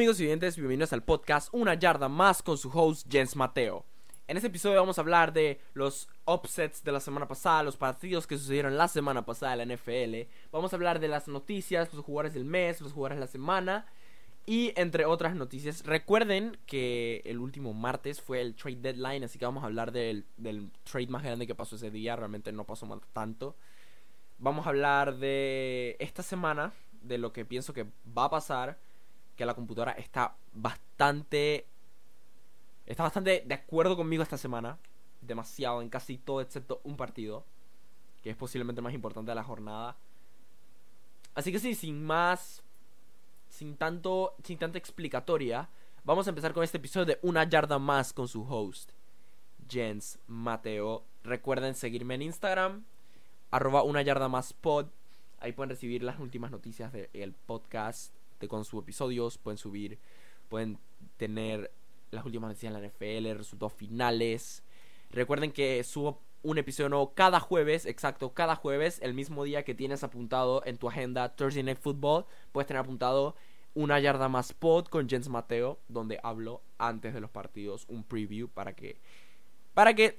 amigos y oyentes, bienvenidos al podcast Una Yarda Más con su host Jens Mateo. En este episodio vamos a hablar de los upsets de la semana pasada, los partidos que sucedieron la semana pasada en la NFL. Vamos a hablar de las noticias, los jugadores del mes, los jugadores de la semana y entre otras noticias. Recuerden que el último martes fue el trade deadline, así que vamos a hablar del, del trade más grande que pasó ese día. Realmente no pasó tanto. Vamos a hablar de esta semana, de lo que pienso que va a pasar que la computadora está bastante. Está bastante de acuerdo conmigo esta semana. Demasiado en casi todo excepto un partido. Que es posiblemente el más importante de la jornada. Así que sí, sin más. Sin tanto. Sin tanta explicatoria. Vamos a empezar con este episodio de Una Yarda Más con su host. Jens Mateo. Recuerden seguirme en Instagram. Arroba una yarda más pod. Ahí pueden recibir las últimas noticias del podcast con sus episodios, pueden subir, pueden tener las últimas noticias en la NFL, resultados finales. Recuerden que subo un episodio nuevo cada jueves, exacto, cada jueves, el mismo día que tienes apuntado en tu agenda Thursday Night Football, puedes tener apuntado una yarda más pod con Jens Mateo, donde hablo antes de los partidos, un preview para que para que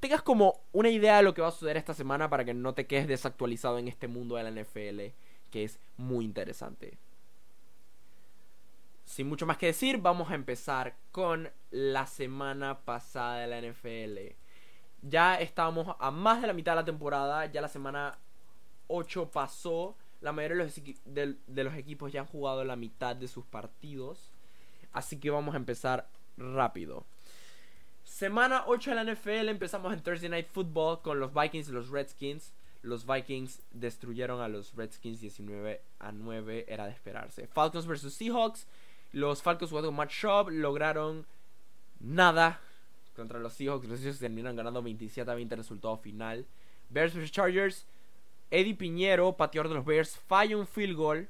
tengas como una idea de lo que va a suceder esta semana para que no te quedes desactualizado en este mundo de la NFL, que es muy interesante sin mucho más que decir, vamos a empezar con la semana pasada de la NFL. Ya estábamos a más de la mitad de la temporada, ya la semana 8 pasó, la mayoría de los, equipos ya han jugado la mitad de sus partidos, así que vamos a empezar rápido. Semana 8 de la NFL empezamos en Thursday Night Football con los Vikings y los Redskins. Los Vikings destruyeron a los Redskins 19 a 9, era de esperarse. Falcons vs Seahawks. Los Falcons jugando con Matt Schaub lograron nada contra los Seahawks. Los Seahawks terminaron ganando 27 a 20 resultado final. Bears vs Chargers. Eddie Piñero, pateador de los Bears, falla un field goal.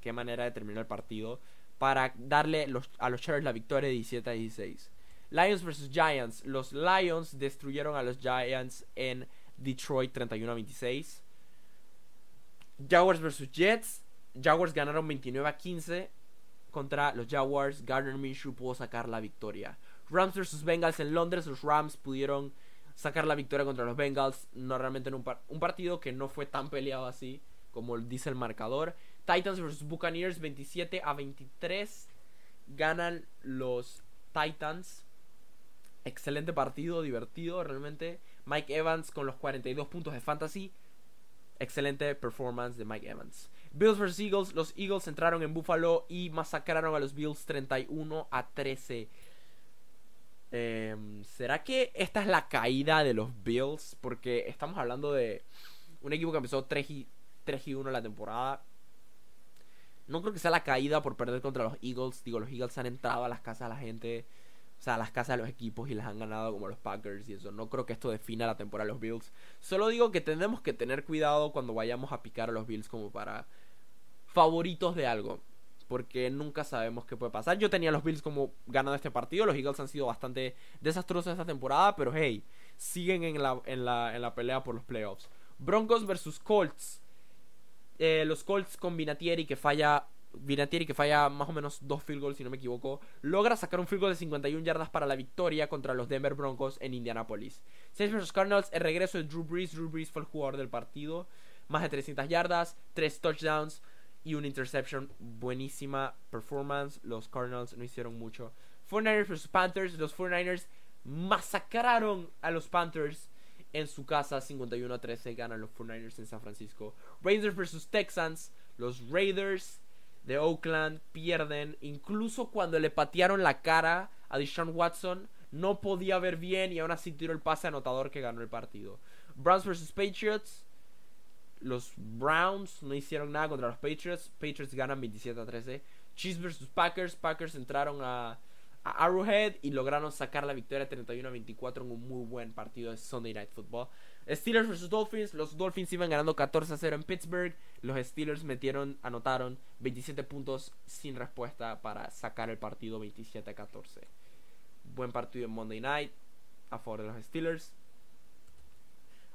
Qué manera de terminar el partido. Para darle a los Chargers la victoria de 17 a 16. Lions vs Giants. Los Lions destruyeron a los Giants en Detroit 31 a 26. Jaguars vs Jets. Jaguars ganaron 29 a 15 contra los Jaguars, Gardner Minshew pudo sacar la victoria. Rams vs Bengals en Londres, los Rams pudieron sacar la victoria contra los Bengals, no realmente en un, un partido que no fue tan peleado así como dice el marcador. Titans vs Buccaneers 27 a 23 ganan los Titans. Excelente partido, divertido realmente. Mike Evans con los 42 puntos de fantasy. Excelente performance de Mike Evans. Bills vs Eagles. Los Eagles entraron en Buffalo y masacraron a los Bills 31 a 13. Em, ¿Será que esta es la caída de los Bills? Porque estamos hablando de un equipo que empezó 3 y, 3 y 1 la temporada. No creo que sea la caída por perder contra los Eagles. Digo, los Eagles han entrado a las casas de la gente. O sea, a las casas de los equipos y les han ganado como los Packers y eso. No creo que esto defina la temporada de los Bills. Solo digo que tenemos que tener cuidado cuando vayamos a picar a los Bills como para favoritos de algo. Porque nunca sabemos qué puede pasar. Yo tenía los Bills como ganando este partido. Los Eagles han sido bastante desastrosos esta temporada. Pero hey, siguen en la, en la, en la pelea por los playoffs. Broncos versus Colts. Eh, los Colts con Vinatieri que falla. Vinatieri que falla más o menos dos field goals, si no me equivoco. Logra sacar un field goal de 51 yardas para la victoria contra los Denver Broncos en Indianapolis. Saints vs Cardinals. El regreso de Drew Brees. Drew Brees fue el jugador del partido. Más de 300 yardas. 3 touchdowns y una interception. Buenísima performance. Los Cardinals no hicieron mucho. 49ers vs Panthers. Los 49ers masacraron a los Panthers en su casa. 51 a 13 ganan los 49ers en San Francisco. Raiders vs Texans. Los Raiders de Oakland pierden. Incluso cuando le patearon la cara a Deshaun Watson. No podía ver bien y aún así tiró el pase anotador que ganó el partido. Browns vs Patriots. Los Browns no hicieron nada contra los Patriots. Patriots ganan 27 a 13. Chiefs vs Packers. Packers entraron a, Arrowhead y lograron sacar la victoria 31 a 24 en un muy buen partido de Sunday Night Football. Steelers vs Dolphins. Los Dolphins iban ganando 14 a 0 en Pittsburgh. Los Steelers metieron, anotaron 27 puntos sin respuesta para sacar el partido 27 a 14. Buen partido en Monday Night a favor de los Steelers.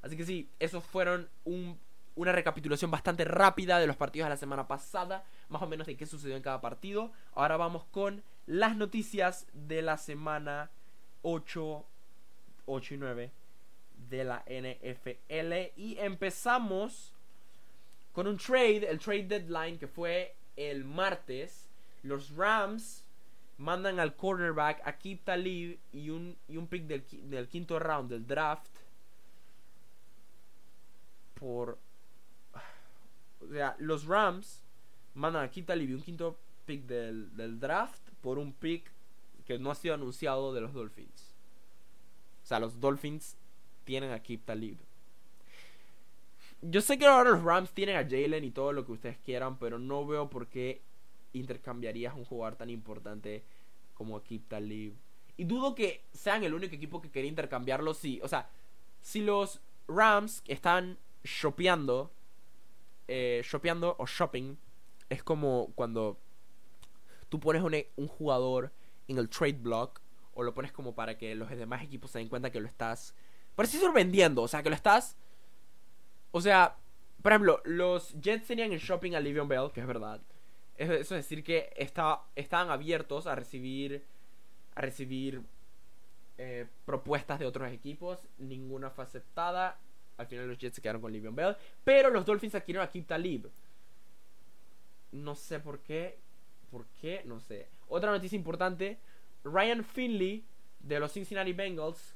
Así que sí, esos fueron un una recapitulación bastante rápida de los partidos de la semana pasada, más o menos de qué sucedió en cada partido. Ahora vamos con las noticias de la semana 8, 8 y 9 de la NFL. Y empezamos con un trade, el trade deadline que fue el martes. Los Rams mandan al cornerback Akib Talib y un, y un pick del, del quinto round del draft por o sea, los Rams mandan a Kita y un quinto pick del, draft por un pick que no ha sido anunciado de los Dolphins. O sea, los Dolphins tienen a Kip Talib. Yo sé que ahora los Rams tienen a Jalen y todo lo que ustedes quieran, pero no veo por qué intercambiarías un jugador tan importante como a Kip Talib. Y dudo que sean el único equipo que quería intercambiarlo. Si, o sea, si los Rams están shopeando eh, shopeando o shopping es como cuando tú pones un, jugador en el trade block o lo pones como para que los demás equipos se den cuenta que lo estás, por así decirlo. O sea, que lo estás... O sea, por ejemplo, los Jets tenían el shopping a Livion Bell, que es verdad. Eso es decir que estaban abiertos a recibir, a recibir eh, propuestas de otros equipos. Ninguna fue aceptada. Al final los Jets se quedaron con Livion Bell. Pero los Dolphins adquirieron a Kip Talib. No sé por qué. ¿Por qué? No sé. Otra noticia importante. Ryan Finley de los Cincinnati Bengals,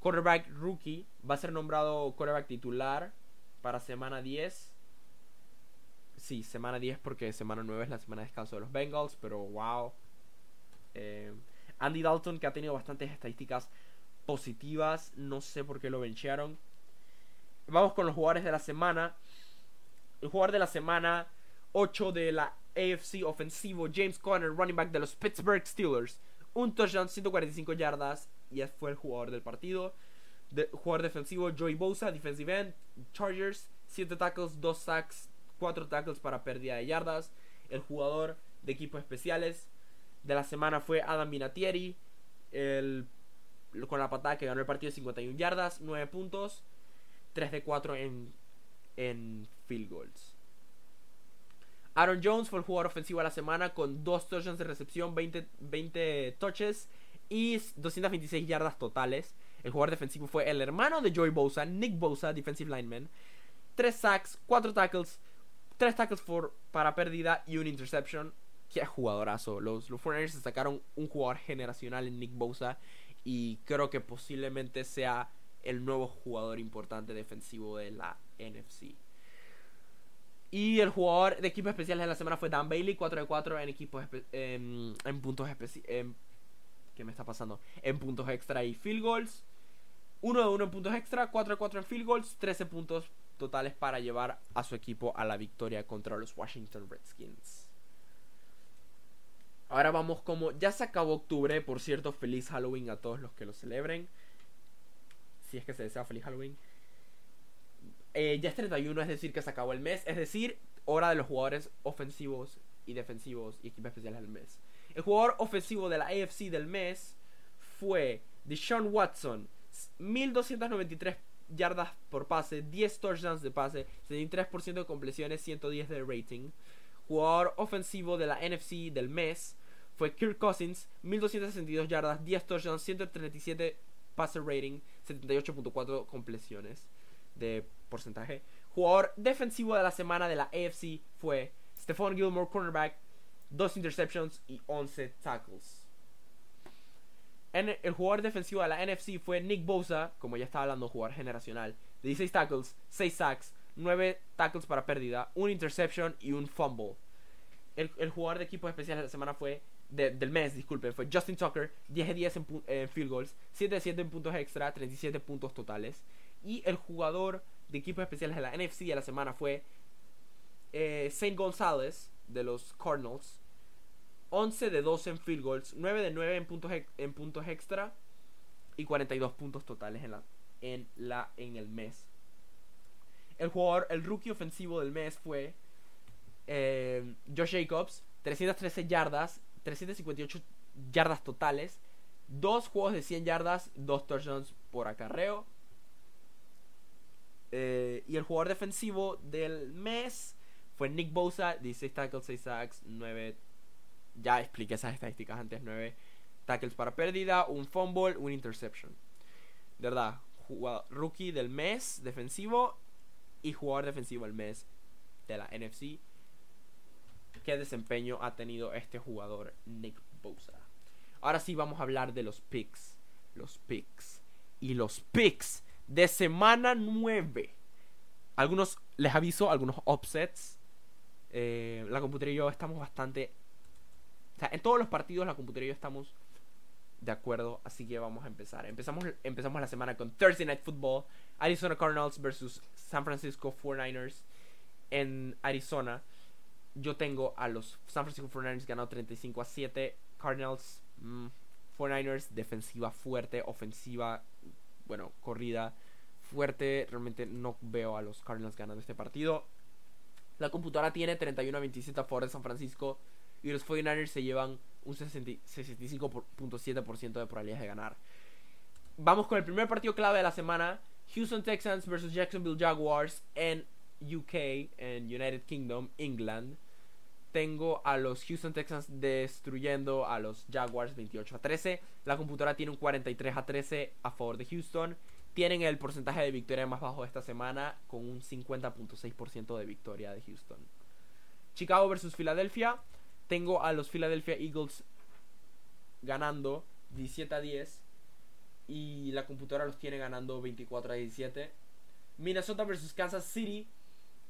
quarterback rookie, va a ser nombrado quarterback titular para semana 10. Sí, semana 10 porque semana 9 es la semana de descanso de los Bengals, pero wow. Eh, Andy Dalton que ha tenido bastantes estadísticas positivas, no sé por qué lo benchearon. Vamos con los jugadores de la semana. El jugador de la semana 8 de la AFC ofensivo, James Conner, running back de los Pittsburgh Steelers. Un touchdown, 145 yardas y fue el jugador del partido. Jugador defensivo, Joey Bosa, defensive end, Chargers, 7 tackles, 2 sacks, 4 tackles para pérdida de yardas. El jugador de equipos especiales de la semana fue Adam Vinatieri, el, con la patada que ganó el partido de 51 yardas, 9 puntos. 3 de 4 en, en field goals. Aaron Jones fue el jugador ofensivo de la semana con 2 touchdowns de recepción, 20, 20 touches y 226 yardas totales. El jugador defensivo fue el hermano de Joey Bosa, Nick Bosa, defensive lineman. 3 sacks, 4 tackles, 3 tackles for, para pérdida y un interception. Qué jugadorazo. Los, los 49 sacaron un jugador generacional en Nick Bosa y creo que posiblemente sea el nuevo jugador importante defensivo de la NFC. Y el jugador de equipos especiales de la semana fue Dan Bailey, 4 de 4 en equipos en, puntos especiales. ¿Qué me está pasando? En puntos extra y field goals. 1 de 1 en puntos extra, 4 de 4 en field goals, 13 puntos totales para llevar a su equipo a la victoria contra los Washington Redskins. Ahora vamos como ya se acabó octubre, por cierto, feliz Halloween a todos los que lo celebren si es que se desea feliz Halloween. Eh, ya es 31, es decir, que se acabó el mes. Es decir, hora de los jugadores ofensivos y defensivos y equipos especiales del mes. El jugador ofensivo de la AFC del mes fue Deshaun Watson. 1293 yardas por pase, 10 touchdowns de pase, 73% de completiones, 110 de rating. Jugador ofensivo de la NFC del mes fue Kirk Cousins, 1262 yardas, 10 touchdowns, 137 passer rating, 78.4 completiones de porcentaje. Jugador defensivo de la semana de la AFC fue Stephon Gilmore, cornerback, 2 interceptions y 11 tackles. En el jugador defensivo de la NFC fue Nick Bosa, como ya estaba hablando, jugador generacional, 16 tackles, 6 sacks, 9 tackles para pérdida, un interception y un fumble. El, el jugador de equipos especiales de la semana fue del mes, disculpen, fue Justin Tucker, 10 de 10 en, field goals, 7 de 7 en puntos extra, 37 puntos totales. Y el jugador de equipos especiales de la NFC de la semana fue eh, Saint Gonzalez de los Cardinals, 11 de 12 en field goals, 9 de 9 en puntos, en puntos extra y 42 puntos totales en, la, en, la, en el mes. El jugador, el rookie ofensivo del mes fue eh, Josh Jacobs, 313 yardas 358 yardas totales, dos juegos de 100 yardas, dos touchdowns por acarreo. Eh, y el jugador defensivo del mes fue Nick Bosa, 16 tackles, 6 sacks, 9. Ya expliqué esas estadísticas antes: 9 tackles para pérdida, un fumble, un interception. De verdad, rookie del mes defensivo y jugador defensivo del mes de la NFC. ¿Qué desempeño ha tenido este jugador, Nick Bosa? Ahora sí vamos a hablar de los picks. Los picks. Y los picks de semana 9. Algunos, les aviso, algunos offsets. Eh, la computadora y yo estamos bastante... En todos los partidos la computadora y yo estamos de acuerdo, así que vamos a empezar. Empezamos, empezamos la semana con Thursday Night Football. Arizona Cardinals versus San Francisco 49ers en Arizona. Yo tengo a los San Francisco 49ers ganado 35 a 7. Cardinals, 49ers, mm, defensiva fuerte, ofensiva bueno, corrida fuerte. Realmente no veo a los Cardinals ganando este partido. La computadora tiene 31 a 27 a favor de San Francisco. Y los 49ers se llevan un 65.7% de probabilidades de ganar. Vamos con el primer partido clave de la semana. Houston Texans versus Jacksonville Jaguars en UK, en United Kingdom, England. Tengo a los Houston Texans destruyendo a los Jaguars 28 a 13. La computadora tiene un 43 a 13 a favor de Houston. Tienen el porcentaje de victoria más bajo de esta semana con un 50.6% de victoria de Houston. Chicago versus Filadelfia. Tengo a los Philadelphia Eagles ganando 17 a 10. Y la computadora los tiene ganando 24 a 17. Minnesota versus Kansas City.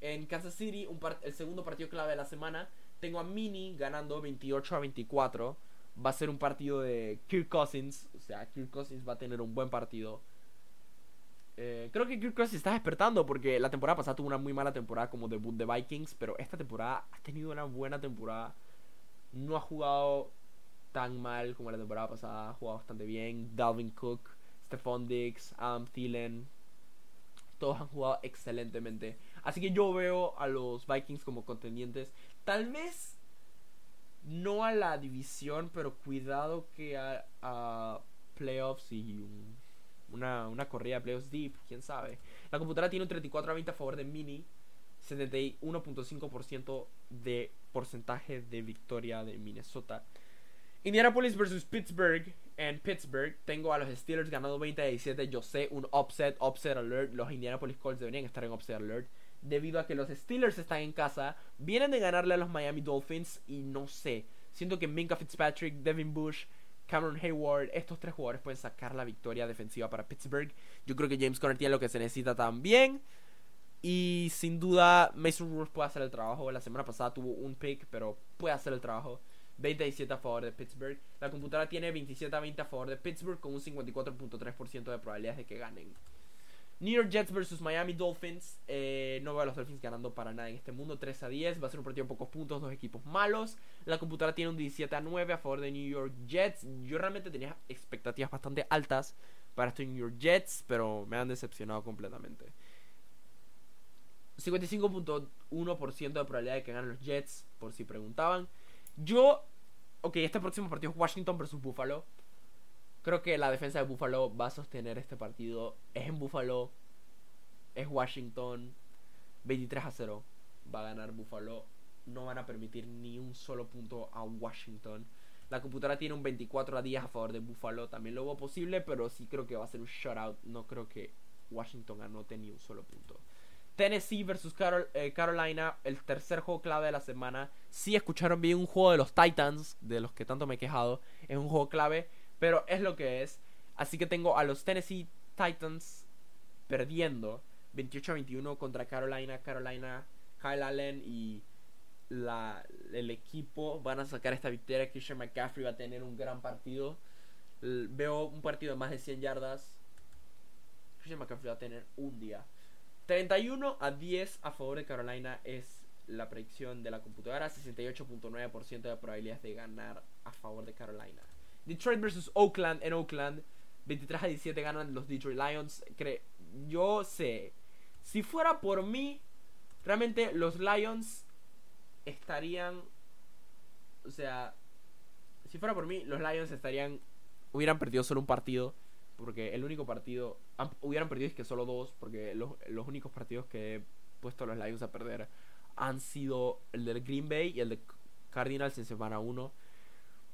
En Kansas City, el segundo partido clave de la semana. Tengo a Mini ganando 28 a 24. Va a ser un partido de Kirk Cousins. O sea, Kirk Cousins va a tener un buen partido. Eh, creo que Kirk Cousins está despertando porque la temporada pasada tuvo una muy mala temporada como debut de Vikings. Pero esta temporada ha tenido una buena temporada. No ha jugado tan mal como la temporada pasada. Ha jugado bastante bien. Dalvin Cook, Stephon Diggs, Adam Thielen. Todos han jugado excelentemente. Así que yo veo a los Vikings como contendientes. Tal vez no a la división, pero cuidado que a, playoffs y una, una corrida de playoffs deep, quién sabe. La computadora tiene un 34 a 20 a favor de Mini, 71.5% de porcentaje de victoria de Minnesota. Indianapolis versus Pittsburgh. En Pittsburgh tengo a los Steelers ganando 20 a 17. Yo sé, un upset, upset alert. Los Indianapolis Colts deberían estar en upset alert debido a que los Steelers están en casa, vienen de ganarle a los Miami Dolphins y no sé, siento que Minka Fitzpatrick, Devin Bush, Cameron Hayward, estos tres jugadores pueden sacar la victoria defensiva para Pittsburgh. Yo creo que James Conner tiene lo que se necesita también. Y sin duda Mason Rudolph puede hacer el trabajo. La semana pasada tuvo un pick, pero puede hacer el trabajo. 27 a favor de Pittsburgh. La computadora tiene 27 a 20 a favor de Pittsburgh con un 54.3% de probabilidades de que ganen. New York Jets versus Miami Dolphins. Eh, no veo a los Dolphins ganando para nada en este mundo. 3 a 10. Va a ser un partido de pocos puntos. Dos equipos malos. La computadora tiene un 17 a 9 a favor de New York Jets. Yo realmente tenía expectativas bastante altas para estos New York Jets. Pero me han decepcionado completamente. 55.1% de probabilidad de que ganen los Jets. Por si preguntaban. Yo. Ok, este próximo partido es Washington versus Buffalo. Creo que la defensa de Buffalo va a sostener este partido. Es en Buffalo. Es Washington. 23 a 0. Va a ganar Buffalo. No van a permitir ni un solo punto a Washington. La computadora tiene un 24 a 10 a favor de Buffalo. También lo veo posible, pero sí creo que va a ser un shutout. No creo que Washington anote ni un solo punto. Tennessee versus eh, Carolina, el tercer juego clave de la semana. Si escucharon bien un juego de los Titans, de los que tanto me he quejado. Es un juego clave. Pero es lo que es. Así que tengo a los Tennessee Titans perdiendo 28 a 21 contra Carolina. Carolina, Kyle Allen y la, el equipo van a sacar esta victoria. Christian McCaffrey va a tener un gran partido. Veo un partido de más de 100 yardas. Christian McCaffrey va a tener un día. 31 a 10 a favor de Carolina es la predicción de la computadora. 68.9% de probabilidades de ganar a favor de Carolina. Detroit versus Oakland en Oakland. 23 a 17 ganan los Detroit Lions. yo sé, si fuera por mí, realmente los Lions estarían... O sea, si fuera por mí, los Lions estarían... Hubieran perdido solo un partido. porque el único partido, hubieran perdido es que solo dos, porque los, los únicos partidos que he puesto a los Lions a perder han sido el del Green Bay y el de Cardinals en semana 1.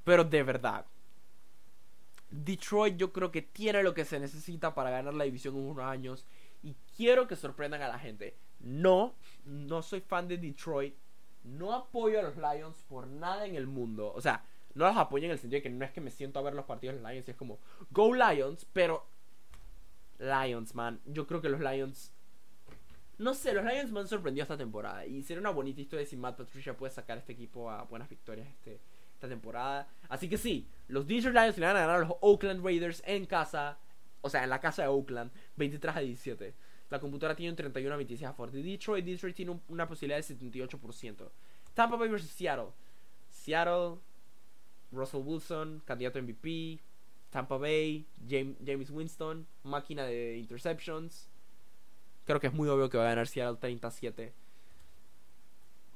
Pero de verdad, Detroit yo creo que tiene lo que se necesita para ganar la división en unos años. Y quiero que sorprendan a la gente. No, no soy fan de Detroit. No apoyo a los Lions por nada en el mundo. O sea, no los apoyo en el sentido de que no es que me siento a ver los partidos de los Lions. Es como, go Lions, pero... Lions, man. Yo creo que los Lions... No sé, los Lions me han sorprendido esta temporada. Y sería una bonita historia si Matt Patricia puede sacar a este equipo a buenas victorias este, esta temporada. Así que sí, los Detroit Lions le van a ganar a los Oakland Raiders en casa. O sea, en la casa de Oakland, 23 a 17. La computadora tiene un 31 a 26 a favor de Detroit. Detroit tiene una posibilidad de 78%. Tampa Bay vs Seattle. Seattle, Russell Wilson, candidato a MVP. Tampa Bay, James Winston, máquina de interceptions. Creo que es muy obvio que va a ganar Seattle 37.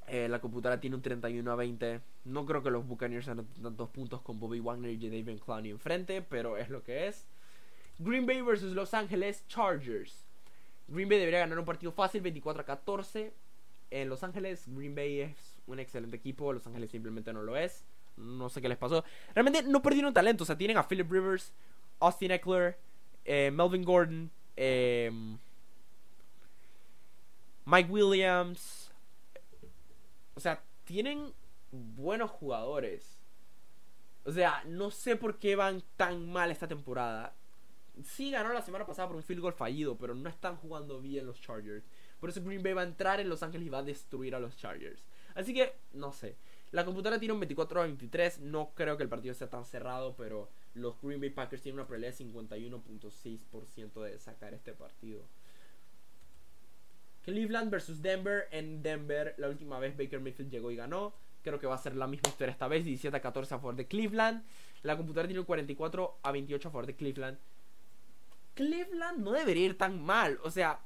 Eh, la computadora tiene un 31 a 20. No creo que los Buccaneers hagan tantos puntos con Bobby Wagner y David Clowney enfrente, pero es lo que es. Green Bay vs Los Angeles Chargers. Green Bay debería ganar un partido fácil, 24 a 14. En Los Ángeles, Green Bay es un excelente equipo. Los Ángeles simplemente no lo es. No sé qué les pasó. Realmente no perdieron talento. O sea, tienen a Philip Rivers, Austin Eckler, eh, Melvin Gordon, eh, Mike Williams. O sea, tienen buenos jugadores. O sea, no sé por qué van tan mal esta temporada. Sí ganó la semana pasada por un field goal fallido, pero no están jugando bien los Chargers. Por eso Green Bay va a entrar en Los Ángeles y va a destruir a los Chargers. Así que, no sé. La computadora tiene un 24 a 23. No creo que el partido sea tan cerrado, pero los Green Bay Packers tienen una probabilidad de 51.6% de sacar este partido. Cleveland versus Denver. En Denver, la última vez Baker Mayfield llegó y ganó. Creo que va a ser la misma historia esta vez. 17 a 14 a favor de Cleveland. La computadora tiene un 44 a 28 a favor de Cleveland. Cleveland no debería ir tan mal. O sea,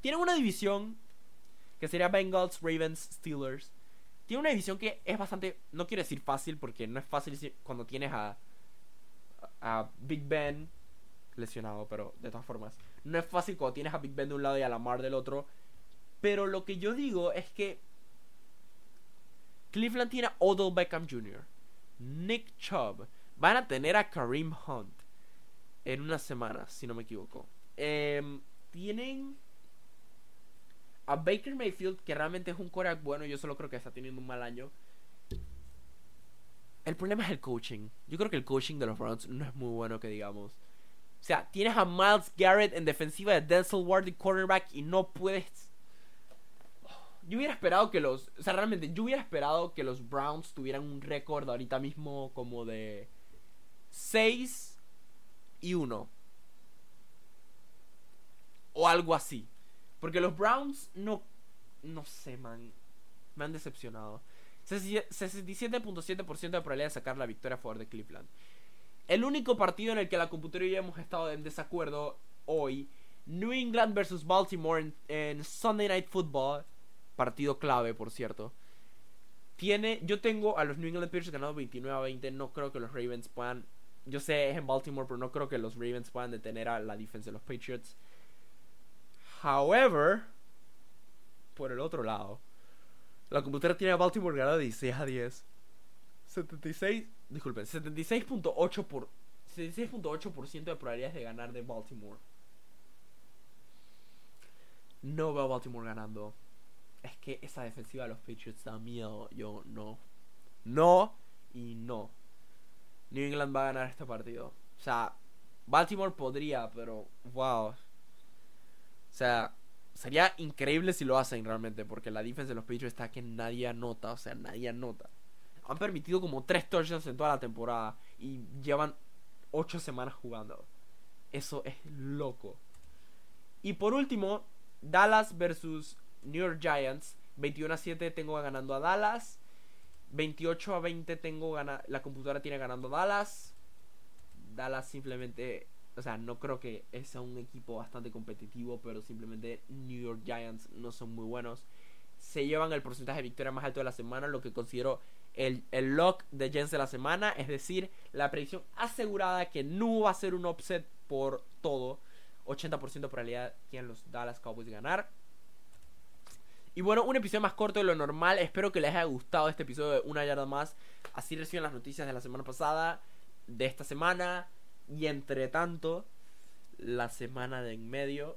tienen una división que sería Bengals, Ravens, Steelers. Tiene una división que es bastante, no quiero decir fácil porque no es fácil cuando tienes a, a Big Ben lesionado, pero de todas formas, no es fácil cuando tienes a Big Ben de un lado y a Lamar del otro. Pero lo que yo digo es que Cleveland tiene a Odell Beckham Jr., Nick Chubb, van a tener a Kareem Hunt en una semana, si no me equivoco. Em, tienen a Baker Mayfield, que realmente es un coreback bueno, yo solo creo que está teniendo un mal año. El problema es el coaching. Yo creo que el coaching de los Browns no es muy bueno, que digamos. O sea, tienes a Miles Garrett en defensiva de Denzel Ward y cornerback y no puedes. Yo hubiera esperado que los. O sea, realmente, yo hubiera esperado que los Browns tuvieran un récord ahorita mismo como de 6 y 1. O algo así. Porque los Browns no. No sé, man. Me han decepcionado. 67.7% de probabilidad de sacar la victoria a favor de Cleveland. El único partido en el que la computadora y yo hemos estado en desacuerdo hoy. New England versus Baltimore en, Sunday Night Football. Partido clave, por cierto. Tiene, yo tengo a los New England Patriots ganando 29 a 20. No creo que los Ravens puedan. Yo sé, es en Baltimore, pero no creo que los Ravens puedan detener a la defensa de los Patriots. However, por el otro lado, la computadora tiene a Baltimore ganando 16 a 10. 76, disculpen, 76.8 por 76.8% de probabilidades de ganar de Baltimore. No veo a Baltimore ganando. Es que esa defensiva de los Patriots da miedo. Yo no. No y no. New England va a ganar este partido. O sea, Baltimore podría, pero wow. O sea, sería increíble si lo hacen realmente, porque la defensa de los Patriots está que nadie anota, o sea, nadie anota. Han permitido como 3 touchdowns en toda la temporada y llevan 8 semanas jugando. Eso es loco. Y por último, Dallas versus New York Giants. 21 a 7 tengo ganando a Dallas. 28 a 20 tengo gana la computadora tiene ganando a Dallas. Dallas simplemente o sea, no creo que sea un equipo bastante competitivo, pero simplemente New York Giants no son muy buenos. Se llevan el porcentaje de victoria más alto de la semana, lo que considero el, el lock de Jens de la semana, es decir, la predicción asegurada que no va a ser un upset por todo. 80% de probabilidad tienen los Dallas Cowboys ganar. Y bueno, un episodio más corto de lo normal. Espero que les haya gustado este episodio de una yarda más. Así reciben las noticias de la semana pasada, de esta semana y entre tanto, la semana de en medio.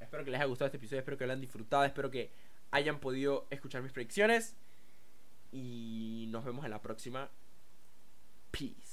Espero que les haya gustado este episodio, espero que lo hayan disfrutado, espero que hayan podido escuchar mis predicciones. Y nos vemos en la próxima. Peace.